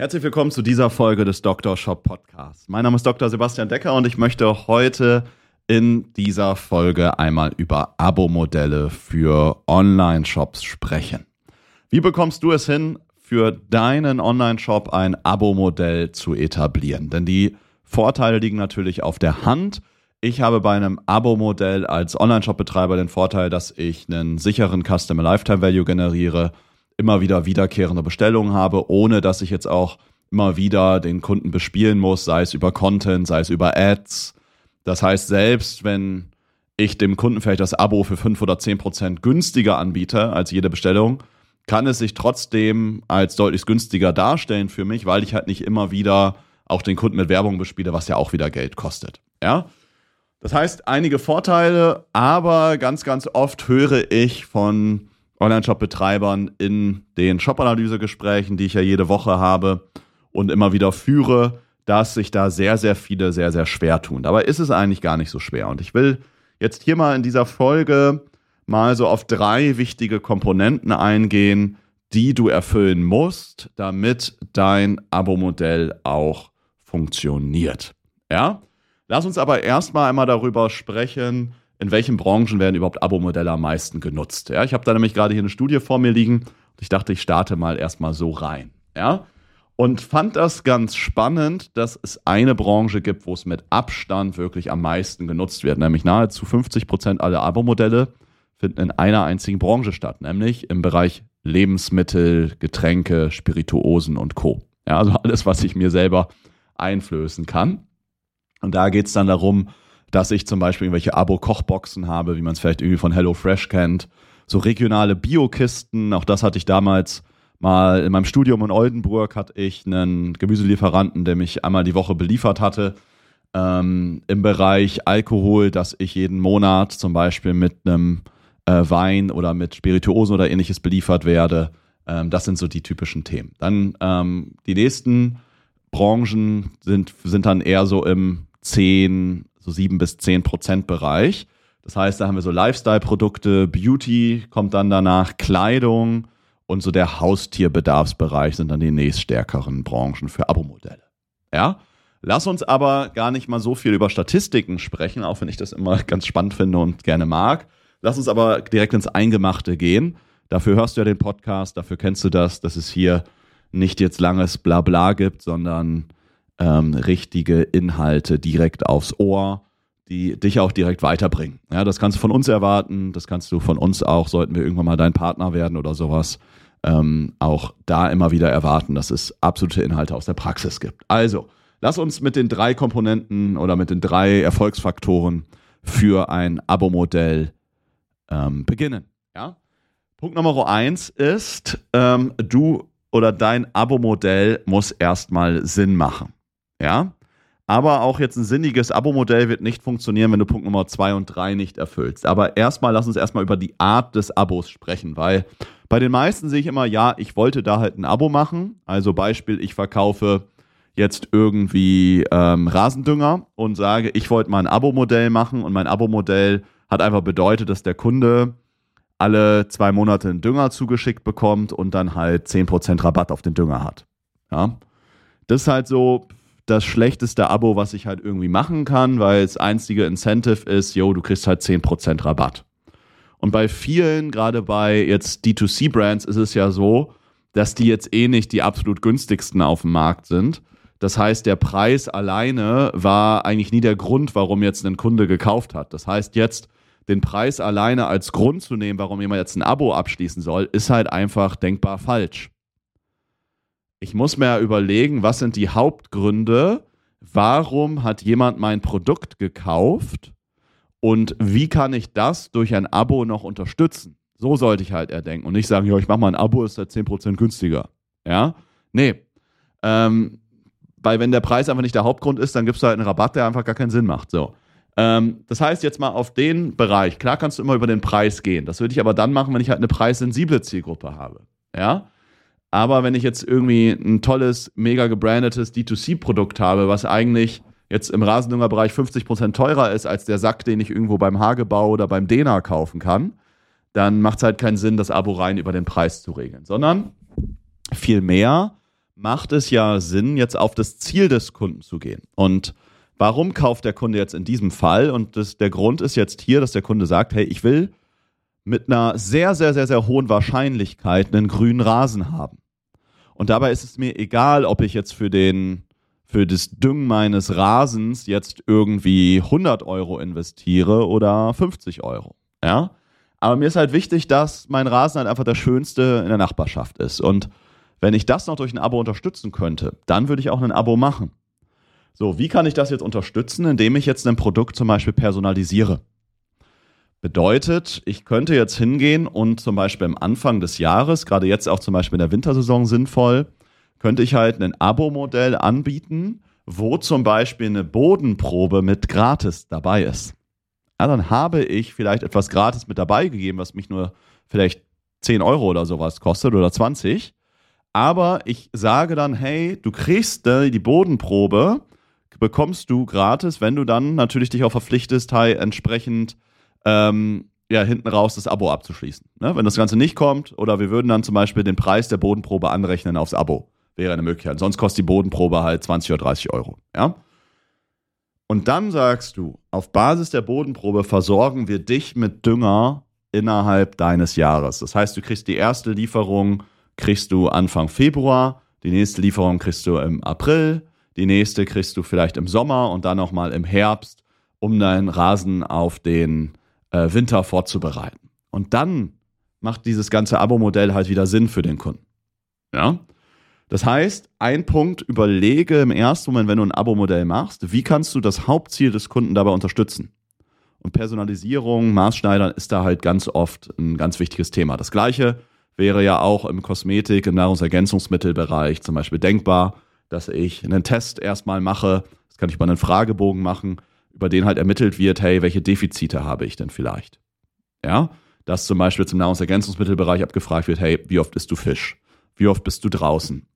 Herzlich willkommen zu dieser Folge des Dr. Shop Podcasts. Mein Name ist Dr. Sebastian Decker und ich möchte heute in dieser Folge einmal über Abo-Modelle für Online-Shops sprechen. Wie bekommst du es hin, für deinen Online-Shop ein Abo-Modell zu etablieren? Denn die Vorteile liegen natürlich auf der Hand. Ich habe bei einem Abo-Modell als Online-Shop-Betreiber den Vorteil, dass ich einen sicheren Customer Lifetime Value generiere immer wieder wiederkehrende Bestellungen habe, ohne dass ich jetzt auch immer wieder den Kunden bespielen muss, sei es über Content, sei es über Ads. Das heißt, selbst wenn ich dem Kunden vielleicht das Abo für 5 oder 10 Prozent günstiger anbiete als jede Bestellung, kann es sich trotzdem als deutlich günstiger darstellen für mich, weil ich halt nicht immer wieder auch den Kunden mit Werbung bespiele, was ja auch wieder Geld kostet. Ja? Das heißt, einige Vorteile, aber ganz, ganz oft höre ich von Online-Shop-Betreibern in den Shop-Analyse-Gesprächen, die ich ja jede Woche habe und immer wieder führe, dass sich da sehr, sehr viele sehr, sehr schwer tun. Dabei ist es eigentlich gar nicht so schwer. Und ich will jetzt hier mal in dieser Folge mal so auf drei wichtige Komponenten eingehen, die du erfüllen musst, damit dein Abo-Modell auch funktioniert. Ja? Lass uns aber erstmal einmal darüber sprechen, in welchen Branchen werden überhaupt Abo-Modelle am meisten genutzt. Ja, ich habe da nämlich gerade hier eine Studie vor mir liegen und ich dachte, ich starte mal erstmal so rein. Ja, und fand das ganz spannend, dass es eine Branche gibt, wo es mit Abstand wirklich am meisten genutzt wird, nämlich nahezu 50 Prozent aller Abo-Modelle finden in einer einzigen Branche statt, nämlich im Bereich Lebensmittel, Getränke, Spirituosen und Co. Ja, also alles, was ich mir selber einflößen kann. Und da geht es dann darum, dass ich zum Beispiel irgendwelche Abo-Kochboxen habe, wie man es vielleicht irgendwie von HelloFresh kennt. So regionale Biokisten, auch das hatte ich damals mal in meinem Studium in Oldenburg, hatte ich einen Gemüselieferanten, der mich einmal die Woche beliefert hatte. Ähm, Im Bereich Alkohol, dass ich jeden Monat zum Beispiel mit einem äh, Wein oder mit Spirituosen oder ähnliches beliefert werde. Ähm, das sind so die typischen Themen. Dann ähm, die nächsten Branchen sind, sind dann eher so im 10, so 7 bis 10 Prozent Bereich. Das heißt, da haben wir so Lifestyle-Produkte, Beauty kommt dann danach, Kleidung und so der Haustierbedarfsbereich sind dann die nächststärkeren Branchen für Abo-Modelle. Ja? Lass uns aber gar nicht mal so viel über Statistiken sprechen, auch wenn ich das immer ganz spannend finde und gerne mag. Lass uns aber direkt ins Eingemachte gehen. Dafür hörst du ja den Podcast, dafür kennst du das, dass es hier nicht jetzt langes Blabla gibt, sondern ähm, richtige Inhalte direkt aufs Ohr, die dich auch direkt weiterbringen. Ja, das kannst du von uns erwarten, das kannst du von uns auch, sollten wir irgendwann mal dein Partner werden oder sowas, ähm, auch da immer wieder erwarten, dass es absolute Inhalte aus der Praxis gibt. Also, lass uns mit den drei Komponenten oder mit den drei Erfolgsfaktoren für ein Abo-Modell ähm, beginnen. Ja? Punkt Nummer eins ist, ähm, du oder dein Abo-Modell muss erstmal Sinn machen. Ja. Aber auch jetzt ein sinniges Abo-Modell wird nicht funktionieren, wenn du Punkt Nummer zwei und drei nicht erfüllst. Aber erstmal, lass uns erstmal über die Art des Abos sprechen, weil bei den meisten sehe ich immer, ja, ich wollte da halt ein Abo machen. Also Beispiel, ich verkaufe jetzt irgendwie ähm, Rasendünger und sage, ich wollte mal ein Abo-Modell machen und mein Abo-Modell hat einfach bedeutet, dass der Kunde alle zwei Monate einen Dünger zugeschickt bekommt und dann halt 10% Rabatt auf den Dünger hat. Ja. Das ist halt so, das schlechteste Abo, was ich halt irgendwie machen kann, weil das einzige Incentive ist, yo, du kriegst halt 10% Rabatt. Und bei vielen, gerade bei jetzt D2C-Brands, ist es ja so, dass die jetzt eh nicht die absolut günstigsten auf dem Markt sind. Das heißt, der Preis alleine war eigentlich nie der Grund, warum jetzt ein Kunde gekauft hat. Das heißt, jetzt den Preis alleine als Grund zu nehmen, warum jemand jetzt ein Abo abschließen soll, ist halt einfach denkbar falsch ich muss mir überlegen, was sind die Hauptgründe, warum hat jemand mein Produkt gekauft und wie kann ich das durch ein Abo noch unterstützen? So sollte ich halt erdenken und nicht sagen, ja, ich mache mal ein Abo, ist halt 10% günstiger. Ja? Nee. Ähm, weil wenn der Preis einfach nicht der Hauptgrund ist, dann gibst du halt einen Rabatt, der einfach gar keinen Sinn macht. So. Ähm, das heißt jetzt mal auf den Bereich, klar kannst du immer über den Preis gehen. Das würde ich aber dann machen, wenn ich halt eine preissensible Zielgruppe habe. Ja? Aber wenn ich jetzt irgendwie ein tolles, mega gebrandetes D2C-Produkt habe, was eigentlich jetzt im Rasendüngerbereich 50% teurer ist als der Sack, den ich irgendwo beim Hagebau oder beim Dena kaufen kann, dann macht es halt keinen Sinn, das Abo rein über den Preis zu regeln, sondern vielmehr macht es ja Sinn, jetzt auf das Ziel des Kunden zu gehen. Und warum kauft der Kunde jetzt in diesem Fall? Und das, der Grund ist jetzt hier, dass der Kunde sagt, hey, ich will mit einer sehr, sehr, sehr, sehr hohen Wahrscheinlichkeit einen grünen Rasen haben. Und dabei ist es mir egal, ob ich jetzt für den für das Düngen meines Rasens jetzt irgendwie 100 Euro investiere oder 50 Euro. Ja, aber mir ist halt wichtig, dass mein Rasen halt einfach der schönste in der Nachbarschaft ist. Und wenn ich das noch durch ein Abo unterstützen könnte, dann würde ich auch ein Abo machen. So, wie kann ich das jetzt unterstützen? Indem ich jetzt ein Produkt zum Beispiel personalisiere. Bedeutet, ich könnte jetzt hingehen und zum Beispiel am Anfang des Jahres, gerade jetzt auch zum Beispiel in der Wintersaison sinnvoll, könnte ich halt ein Abo-Modell anbieten, wo zum Beispiel eine Bodenprobe mit gratis dabei ist. Ja, dann habe ich vielleicht etwas gratis mit dabei gegeben, was mich nur vielleicht 10 Euro oder sowas kostet oder 20. Aber ich sage dann, hey, du kriegst äh, die Bodenprobe, bekommst du gratis, wenn du dann natürlich dich auch verpflichtest, hey, entsprechend ähm, ja, hinten raus das Abo abzuschließen. Ne? Wenn das Ganze nicht kommt, oder wir würden dann zum Beispiel den Preis der Bodenprobe anrechnen aufs Abo. Wäre eine Möglichkeit. Sonst kostet die Bodenprobe halt 20 oder 30 Euro. Ja? Und dann sagst du, auf Basis der Bodenprobe versorgen wir dich mit Dünger innerhalb deines Jahres. Das heißt, du kriegst die erste Lieferung, kriegst du Anfang Februar, die nächste Lieferung kriegst du im April, die nächste kriegst du vielleicht im Sommer und dann nochmal im Herbst, um deinen Rasen auf den äh, Winter vorzubereiten. Und dann macht dieses ganze Abo-Modell halt wieder Sinn für den Kunden. Ja? Das heißt, ein Punkt, überlege im ersten Moment, wenn du ein Abo-Modell machst, wie kannst du das Hauptziel des Kunden dabei unterstützen? Und Personalisierung, Maßschneidern ist da halt ganz oft ein ganz wichtiges Thema. Das gleiche wäre ja auch im Kosmetik, im Nahrungsergänzungsmittelbereich zum Beispiel denkbar, dass ich einen Test erstmal mache, das kann ich über einen Fragebogen machen, über den halt ermittelt wird, hey, welche Defizite habe ich denn vielleicht? Ja, dass zum Beispiel zum Nahrungsergänzungsmittelbereich abgefragt wird, hey, wie oft isst du Fisch? Wie oft bist du draußen?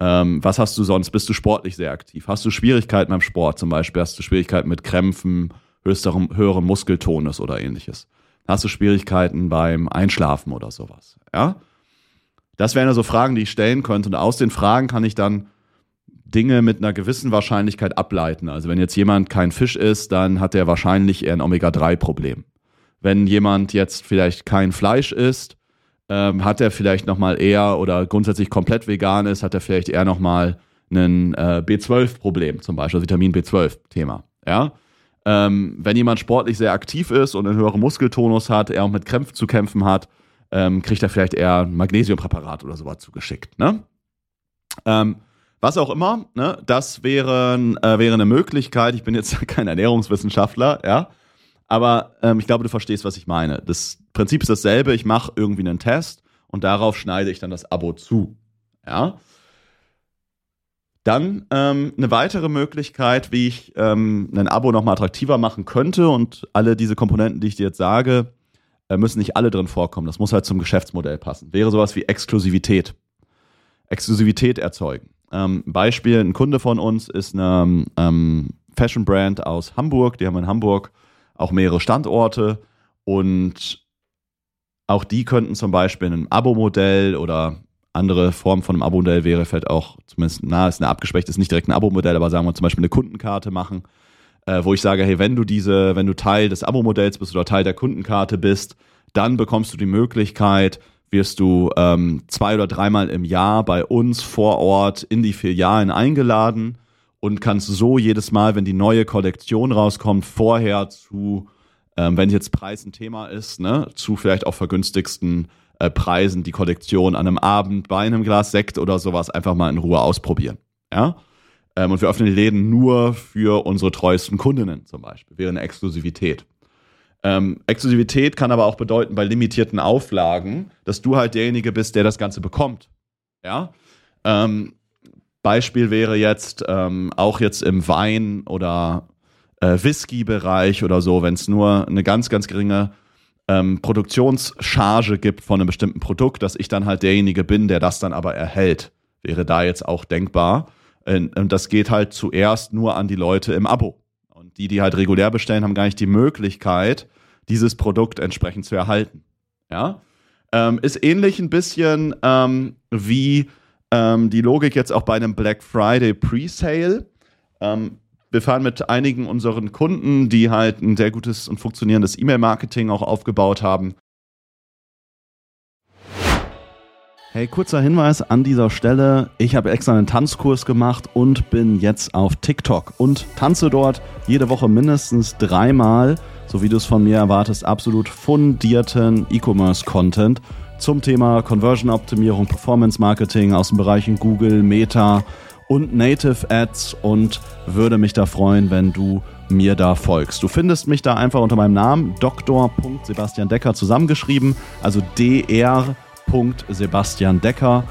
Ähm, was hast du sonst? Bist du sportlich sehr aktiv? Hast du Schwierigkeiten beim Sport zum Beispiel? Hast du Schwierigkeiten mit Krämpfen, höchsterem, höherem Muskeltonus oder ähnliches? Hast du Schwierigkeiten beim Einschlafen oder sowas? Ja? Das wären ja so Fragen, die ich stellen könnte. Und aus den Fragen kann ich dann Dinge mit einer gewissen Wahrscheinlichkeit ableiten. Also wenn jetzt jemand kein Fisch isst, dann hat er wahrscheinlich eher ein Omega-3-Problem. Wenn jemand jetzt vielleicht kein Fleisch isst, ähm, hat er vielleicht nochmal eher oder grundsätzlich komplett vegan ist, hat er vielleicht eher nochmal ein äh, B12-Problem, zum Beispiel, Vitamin B12-Thema. Ja? Ähm, wenn jemand sportlich sehr aktiv ist und einen höheren Muskeltonus hat, er auch mit Krämpfen zu kämpfen hat, ähm, kriegt er vielleicht eher ein Magnesiumpräparat oder sowas zugeschickt. Ne? Ähm, was auch immer, ne? das wäre, äh, wäre eine Möglichkeit. Ich bin jetzt kein Ernährungswissenschaftler, ja, aber ähm, ich glaube, du verstehst, was ich meine. Das Prinzip ist dasselbe. Ich mache irgendwie einen Test und darauf schneide ich dann das Abo zu. Ja. Dann ähm, eine weitere Möglichkeit, wie ich ähm, ein Abo nochmal attraktiver machen könnte und alle diese Komponenten, die ich dir jetzt sage, äh, müssen nicht alle drin vorkommen. Das muss halt zum Geschäftsmodell passen. Wäre sowas wie Exklusivität. Exklusivität erzeugen. Ähm, Beispiel, ein Kunde von uns ist eine ähm, Fashion Brand aus Hamburg. Die haben in Hamburg auch mehrere Standorte und auch die könnten zum Beispiel ein Abo-Modell oder andere Form von einem Abo-Modell wäre vielleicht auch, zumindest na, ist eine abgespecht, ist nicht direkt ein Abo-Modell, aber sagen wir zum Beispiel eine Kundenkarte machen, äh, wo ich sage, hey, wenn du diese, wenn du Teil des Abo-Modells bist oder Teil der Kundenkarte bist, dann bekommst du die Möglichkeit, wirst du ähm, zwei oder dreimal im Jahr bei uns vor Ort in die Filialen eingeladen und kannst so jedes Mal, wenn die neue Kollektion rauskommt, vorher zu, ähm, wenn jetzt Preis ein Thema ist, ne, zu vielleicht auch vergünstigsten äh, Preisen die Kollektion an einem Abend bei einem Glas Sekt oder sowas einfach mal in Ruhe ausprobieren. Ja. Ähm, und wir öffnen die Läden nur für unsere treuesten Kundinnen zum Beispiel. Wäre eine Exklusivität. Ähm, Exklusivität kann aber auch bedeuten, bei limitierten Auflagen, dass du halt derjenige bist, der das Ganze bekommt. Ja. Ähm, Beispiel wäre jetzt ähm, auch jetzt im Wein- oder äh, Whisky-Bereich oder so, wenn es nur eine ganz, ganz geringe ähm, Produktionscharge gibt von einem bestimmten Produkt, dass ich dann halt derjenige bin, der das dann aber erhält. Wäre da jetzt auch denkbar. Und das geht halt zuerst nur an die Leute im Abo. Und die, die halt regulär bestellen, haben gar nicht die Möglichkeit, dieses Produkt entsprechend zu erhalten. Ja, ähm, ist ähnlich ein bisschen ähm, wie Ähm, die Logik jetzt auch bei einem Black Friday Presale. Ähm, wir fahren mit einigen unseren Kunden, die halt ein sehr gutes und funktionierendes E-Mail-Marketing auch aufgebaut haben. Hey, kurzer Hinweis an dieser Stelle. Ich habe extra einen Tanzkurs gemacht und bin jetzt auf TikTok und tanze dort jede Woche mindestens dreimal, so wie du es von mir erwartest, absolut fundierten E-Commerce-Content zum Thema Conversion-Optimierung, Performance-Marketing aus den Bereichen Google, Meta und Native Ads und würde mich da freuen, wenn du mir da folgst. Du findest mich da einfach unter meinem Namen Dr. Sebastian Decker zusammengeschrieben, also dr Sebastian Decker.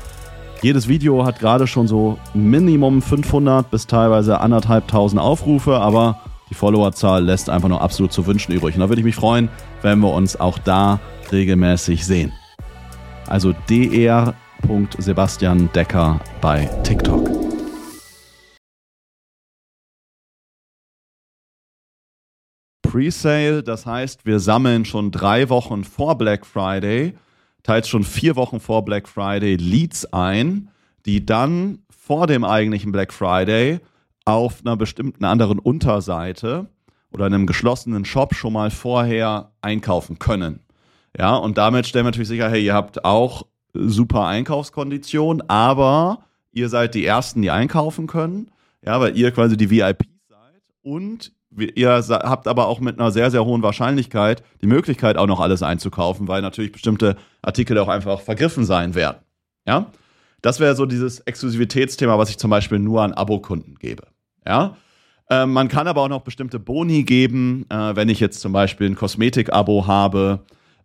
Jedes Video hat gerade schon so Minimum 500 bis teilweise anderthalbtausend Aufrufe, aber die Followerzahl lässt einfach nur absolut zu wünschen übrig. Und da würde ich mich freuen, wenn wir uns auch da regelmäßig sehen. Also dr.sebastian Decker bei TikTok. Presale, das heißt, wir sammeln schon drei Wochen vor Black Friday teils schon vier Wochen vor Black Friday Leads ein, die dann vor dem eigentlichen Black Friday auf einer bestimmten anderen Unterseite oder einem geschlossenen Shop schon mal vorher einkaufen können. Ja, und damit stellen wir natürlich sicher, hey, ihr habt auch super Einkaufskonditionen, aber ihr seid die Ersten, die einkaufen können. Ja, weil ihr quasi die VIPs seid und Ihr habt aber auch mit einer sehr, sehr hohen Wahrscheinlichkeit die Möglichkeit, auch noch alles einzukaufen, weil natürlich bestimmte Artikel auch einfach vergriffen sein werden. Ja? Das wäre so dieses Exklusivitätsthema, was ich zum Beispiel nur an Abokunden gebe. Ja? Äh, man kann aber auch noch bestimmte Boni geben, äh, wenn ich jetzt zum Beispiel ein Kosmetik-Abo habe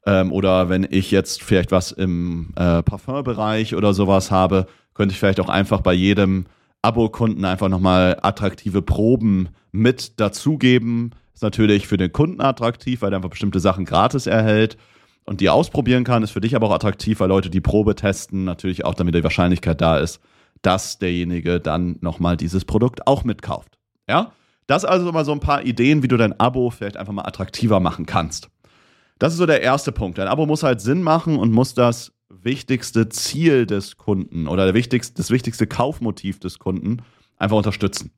ähm, oder wenn ich jetzt vielleicht was im äh, Parfumbereich oder sowas habe, könnte ich vielleicht auch einfach bei jedem Abokunden einfach nochmal attraktive Proben mit dazugeben. Ist natürlich für den Kunden attraktiv, weil er einfach bestimmte Sachen gratis erhält und die ausprobieren kann. Ist für dich aber auch attraktiv, weil Leute die Probe testen, natürlich auch damit die Wahrscheinlichkeit da ist, dass derjenige dann nochmal dieses Produkt auch mitkauft. Ja? Das also mal so ein paar Ideen, wie du dein Abo vielleicht einfach mal attraktiver machen kannst. Das ist so der erste Punkt. Dein Abo muss halt Sinn machen und muss das wichtigste Ziel des Kunden oder der wichtigste, das wichtigste Kaufmotiv des Kunden einfach unterstützen.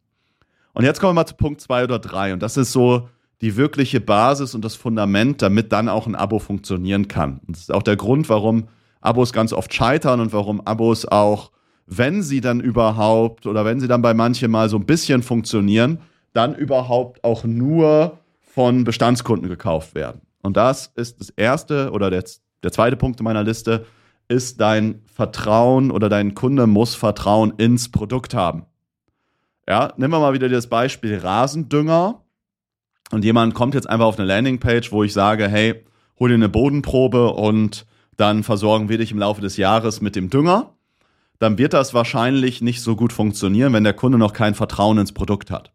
Und jetzt kommen wir mal zu Punkt zwei oder drei. Und das ist so die wirkliche Basis und das Fundament, damit dann auch ein Abo funktionieren kann. Und das ist auch der Grund, warum Abos ganz oft scheitern und warum Abos auch, wenn sie dann überhaupt oder wenn sie dann bei manchen mal so ein bisschen funktionieren, dann überhaupt auch nur von Bestandskunden gekauft werden. Und das ist das erste oder der, der zweite Punkt in meiner Liste, ist dein Vertrauen oder dein Kunde muss Vertrauen ins Produkt haben. Ja, nehmen wir mal wieder das Beispiel Rasendünger. Und jemand kommt jetzt einfach auf eine Landingpage, wo ich sage, hey, hol dir eine Bodenprobe und dann versorgen wir dich im Laufe des Jahres mit dem Dünger. Dann wird das wahrscheinlich nicht so gut funktionieren, wenn der Kunde noch kein Vertrauen ins Produkt hat.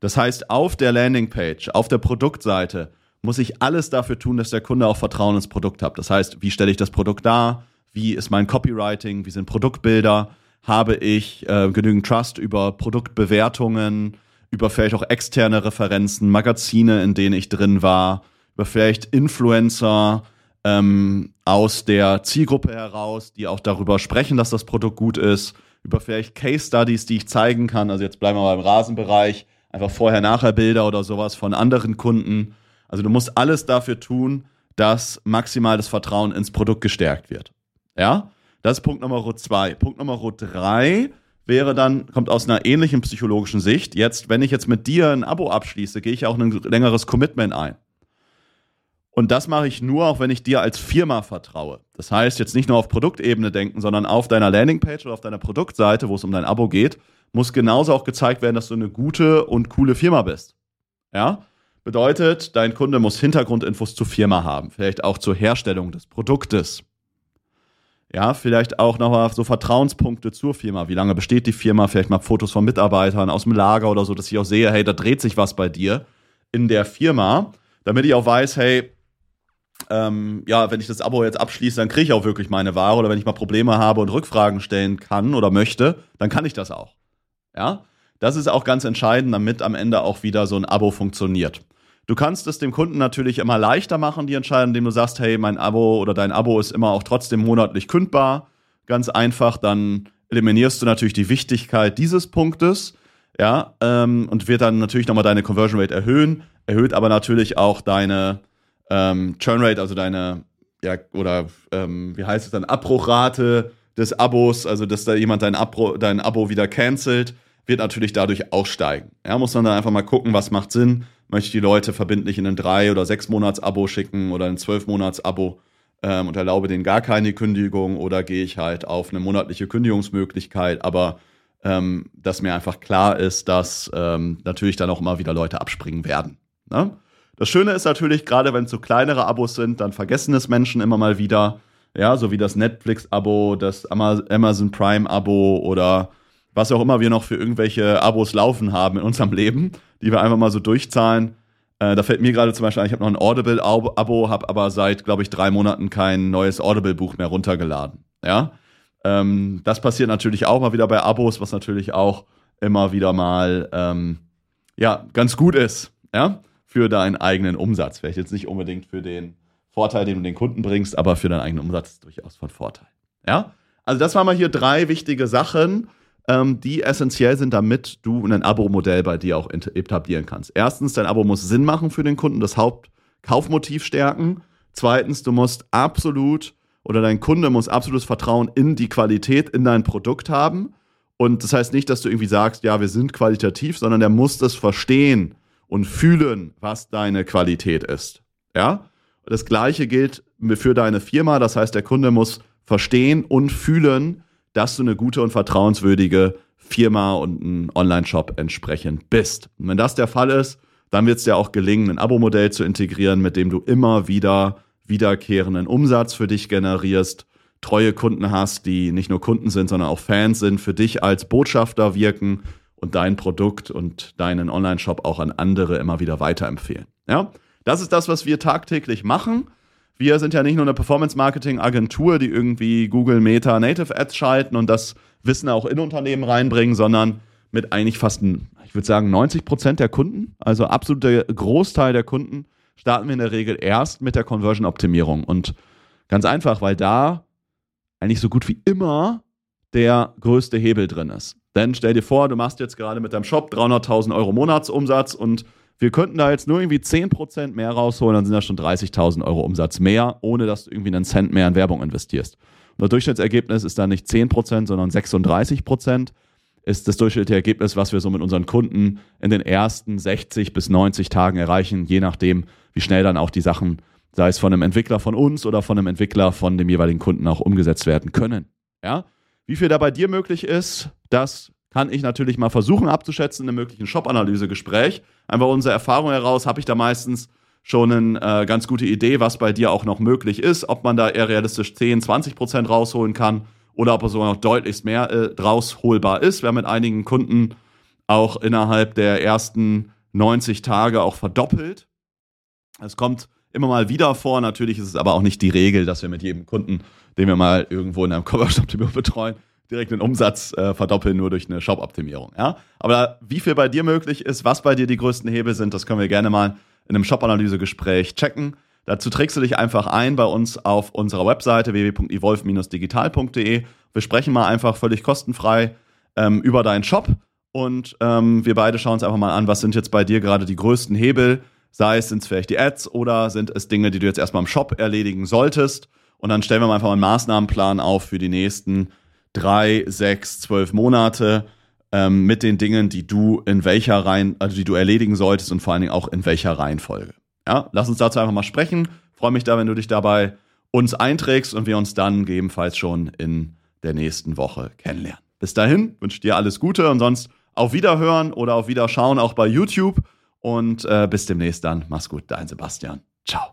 Das heißt, auf der Landingpage, auf der Produktseite muss ich alles dafür tun, dass der Kunde auch Vertrauen ins Produkt hat. Das heißt, wie stelle ich das Produkt dar? Wie ist mein Copywriting, wie sind Produktbilder, habe ich äh, genügend Trust über Produktbewertungen, über vielleicht auch externe Referenzen, Magazine, in denen ich drin war, über vielleicht Influencer ähm, aus der Zielgruppe heraus, die auch darüber sprechen, dass das Produkt gut ist, über vielleicht Case Studies, die ich zeigen kann. Also jetzt bleiben wir mal im Rasenbereich, einfach Vorher-Nachher-Bilder oder sowas von anderen Kunden. Also du musst alles dafür tun, dass maximal das Vertrauen ins Produkt gestärkt wird. Ja, das ist Punkt Nummer zwei. Punkt Nummer drei wäre dann, kommt aus einer ähnlichen psychologischen Sicht. Jetzt, wenn ich jetzt mit dir ein Abo abschließe, gehe ich auch ein längeres Commitment ein. Und das mache ich nur, auch wenn ich dir als Firma vertraue. Das heißt, jetzt nicht nur auf Produktebene denken, sondern auf deiner Landingpage oder auf deiner Produktseite, wo es um dein Abo geht, muss genauso auch gezeigt werden, dass du eine gute und coole Firma bist. Ja? Bedeutet, dein Kunde muss Hintergrundinfos zur Firma haben, vielleicht auch zur Herstellung des Produktes. Ja, vielleicht auch nochmal so Vertrauenspunkte zur Firma. Wie lange besteht die Firma? Vielleicht mal Fotos von Mitarbeitern aus dem Lager oder so, dass ich auch sehe, hey, da dreht sich was bei dir in der Firma, damit ich auch weiß, hey, ähm, ja, wenn ich das Abo jetzt abschließe, dann kriege ich auch wirklich meine Ware oder wenn ich mal Probleme habe und Rückfragen stellen kann oder möchte, dann kann ich das auch. Ja, das ist auch ganz entscheidend, damit am Ende auch wieder so ein Abo funktioniert. Du kannst es dem Kunden natürlich immer leichter machen, die Entscheidung, indem du sagst, hey, mein Abo oder dein Abo ist immer auch trotzdem monatlich kündbar. Ganz einfach, dann eliminierst du natürlich die Wichtigkeit dieses Punktes, ja, ähm, und wird dann natürlich nochmal deine Conversion Rate erhöhen, erhöht aber natürlich auch deine ähm, Churn Rate, also deine, ja, oder ähm, wie heißt es dann, Abbruchrate des Abos, also dass da jemand dein, Abro dein Abo wieder cancelt, wird natürlich dadurch auch steigen. Ja, muss man dann einfach mal gucken, was macht Sinn. Möchte ich die Leute verbindlich in ein drei- oder sechs Monats-Abo schicken oder ein zwölf Monats-Abo ähm, und erlaube denen gar keine Kündigung oder gehe ich halt auf eine monatliche Kündigungsmöglichkeit, aber ähm, dass mir einfach klar ist, dass ähm, natürlich dann auch immer wieder Leute abspringen werden. Ne? Das Schöne ist natürlich, gerade wenn es so kleinere Abos sind, dann vergessen es Menschen immer mal wieder. Ja, so wie das Netflix-Abo, das Amazon Prime-Abo oder was auch immer wir noch für irgendwelche Abos laufen haben in unserem Leben, die wir einfach mal so durchzahlen. Äh, da fällt mir gerade zum Beispiel ein, ich habe noch ein Audible-Abo, habe aber seit, glaube ich, drei Monaten kein neues Audible-Buch mehr runtergeladen. Ja, ähm, das passiert natürlich auch mal wieder bei Abos, was natürlich auch immer wieder mal ähm, ja ganz gut ist, ja, für deinen eigenen Umsatz. Vielleicht jetzt nicht unbedingt für den Vorteil, den du den Kunden bringst, aber für deinen eigenen Umsatz ist durchaus von Vorteil. Ja, also das waren mal hier drei wichtige Sachen, ähm, die essentiell sind, damit du ein Abo-Modell bei dir auch etablieren kannst. Erstens, dein Abo muss Sinn machen für den Kunden, das Hauptkaufmotiv stärken. Zweitens, du musst absolut oder dein Kunde muss absolutes Vertrauen in die Qualität, in dein Produkt haben. Und das heißt nicht, dass du irgendwie sagst, ja, wir sind qualitativ, sondern der muss das verstehen und fühlen, was deine Qualität ist. Ja? Das gleiche gilt für deine Firma. Das heißt, der Kunde muss verstehen und fühlen, dass du eine gute und vertrauenswürdige Firma und ein Online-Shop entsprechend bist. Und wenn das der Fall ist, dann wird es dir auch gelingen, ein Abo-Modell zu integrieren, mit dem du immer wieder wiederkehrenden Umsatz für dich generierst, treue Kunden hast, die nicht nur Kunden sind, sondern auch Fans sind, für dich als Botschafter wirken und dein Produkt und deinen Online-Shop auch an andere immer wieder weiterempfehlen. Ja, das ist das, was wir tagtäglich machen. Wir sind ja nicht nur eine Performance-Marketing-Agentur, die irgendwie Google Meta Native Ads schalten und das Wissen auch in Unternehmen reinbringen, sondern mit eigentlich fast, ich würde sagen, 90 Prozent der Kunden, also absoluter Großteil der Kunden, starten wir in der Regel erst mit der Conversion-Optimierung. Und ganz einfach, weil da eigentlich so gut wie immer der größte Hebel drin ist. Denn stell dir vor, du machst jetzt gerade mit deinem Shop 300.000 Euro Monatsumsatz und wir könnten da jetzt nur irgendwie 10% mehr rausholen, dann sind das schon 30.000 Euro Umsatz mehr, ohne dass du irgendwie einen Cent mehr in Werbung investierst. Und das Durchschnittsergebnis ist dann nicht 10%, sondern 36% ist das durchschnittliche Ergebnis, was wir so mit unseren Kunden in den ersten 60 bis 90 Tagen erreichen, je nachdem, wie schnell dann auch die Sachen, sei es von einem Entwickler von uns oder von einem Entwickler von dem jeweiligen Kunden auch umgesetzt werden können. Ja? Wie viel da bei dir möglich ist, das kann ich natürlich mal versuchen abzuschätzen in einem möglichen Shop-Analyse-Gespräch. Einfach unsere Erfahrung heraus habe ich da meistens schon eine äh, ganz gute Idee, was bei dir auch noch möglich ist, ob man da eher realistisch 10, 20 Prozent rausholen kann oder ob er sogar noch deutlichst mehr äh, draus holbar ist. Wir haben mit einigen Kunden auch innerhalb der ersten 90 Tage auch verdoppelt. Es kommt immer mal wieder vor. Natürlich ist es aber auch nicht die Regel, dass wir mit jedem Kunden, den wir mal irgendwo in einem Cover-Shop betreuen, direkt den Umsatz äh, verdoppeln, nur durch eine Shop-Optimierung. Ja? Aber wie viel bei dir möglich ist, was bei dir die größten Hebel sind, das können wir gerne mal in einem Shop-Analyse-Gespräch checken. Dazu trägst du dich einfach ein bei uns auf unserer Webseite www.evolve-digital.de. Wir sprechen mal einfach völlig kostenfrei ähm, über deinen Shop und ähm, wir beide schauen uns einfach mal an, was sind jetzt bei dir gerade die größten Hebel. Sei es, sind es vielleicht die Ads oder sind es Dinge, die du jetzt erstmal im Shop erledigen solltest. Und dann stellen wir mal einfach mal einen Maßnahmenplan auf für die nächsten drei, sechs, zwölf Monate ähm, mit den Dingen, die du in welcher Reihen, also die du erledigen solltest und vor allen Dingen auch in welcher Reihenfolge. Ja, lass uns dazu einfach mal sprechen. Freue mich da, wenn du dich dabei uns einträgst und wir uns dann gegebenenfalls schon in der nächsten Woche kennenlernen. Bis dahin wünsche dir alles Gute und sonst auf Wiederhören oder auf Wiederschauen auch bei YouTube und äh, bis demnächst dann. Mach's gut, dein Sebastian. Ciao.